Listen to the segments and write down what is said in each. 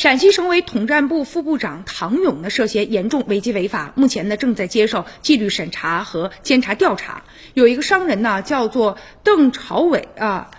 陕西省委统战部副部长唐勇呢涉嫌严重违纪违法，目前呢正在接受纪律审查和监察调查。有一个商人呢叫做邓朝伟啊。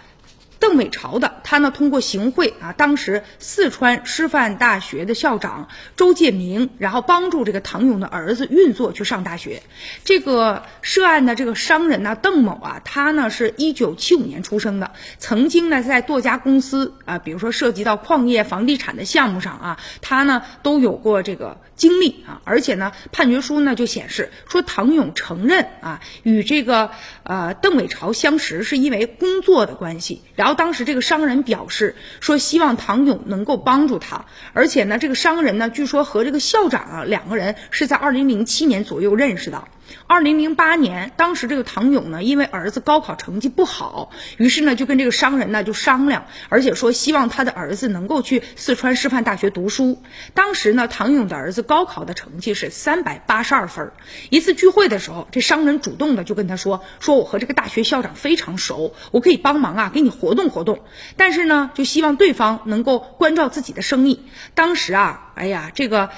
邓伟朝的他呢，通过行贿啊，当时四川师范大学的校长周建明，然后帮助这个唐勇的儿子运作去上大学。这个涉案的这个商人呢，邓某啊，他呢是一九七五年出生的，曾经呢在多家公司啊，比如说涉及到矿业、房地产的项目上啊，他呢都有过这个经历啊，而且呢，判决书呢就显示说，唐勇承认啊，与这个呃邓伟朝相识是因为工作的关系，然后。当时这个商人表示说，希望唐勇能够帮助他，而且呢，这个商人呢，据说和这个校长啊两个人是在二零零七年左右认识的。二零零八年，当时这个唐勇呢，因为儿子高考成绩不好，于是呢就跟这个商人呢就商量，而且说希望他的儿子能够去四川师范大学读书。当时呢，唐勇的儿子高考的成绩是三百八十二分。一次聚会的时候，这商人主动的就跟他说：“说我和这个大学校长非常熟，我可以帮忙啊，给你活动活动。但是呢，就希望对方能够关照自己的生意。”当时啊，哎呀，这个。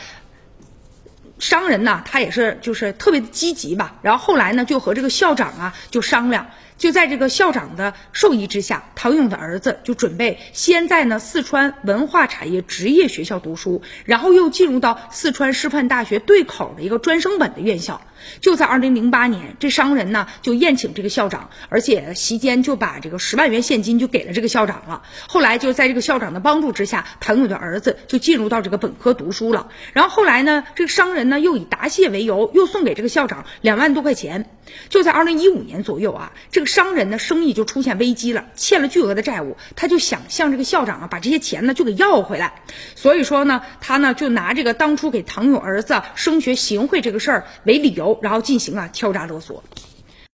商人呢，他也是就是特别积极吧，然后后来呢，就和这个校长啊就商量，就在这个校长的授意之下，唐勇的儿子就准备先在呢四川文化产业职业学校读书，然后又进入到四川师范大学对口的一个专升本的院校。就在二零零八年，这商人呢就宴请这个校长，而且席间就把这个十万元现金就给了这个校长了。后来就在这个校长的帮助之下，唐勇的儿子就进入到这个本科读书了。然后后来呢，这个商人呢又以答谢为由，又送给这个校长两万多块钱。就在二零一五年左右啊，这个商人的生意就出现危机了，欠了巨额的债务，他就想向这个校长啊把这些钱呢就给要回来。所以说呢，他呢就拿这个当初给唐勇儿子升学行贿这个事儿为理由。然后进行啊敲诈勒索。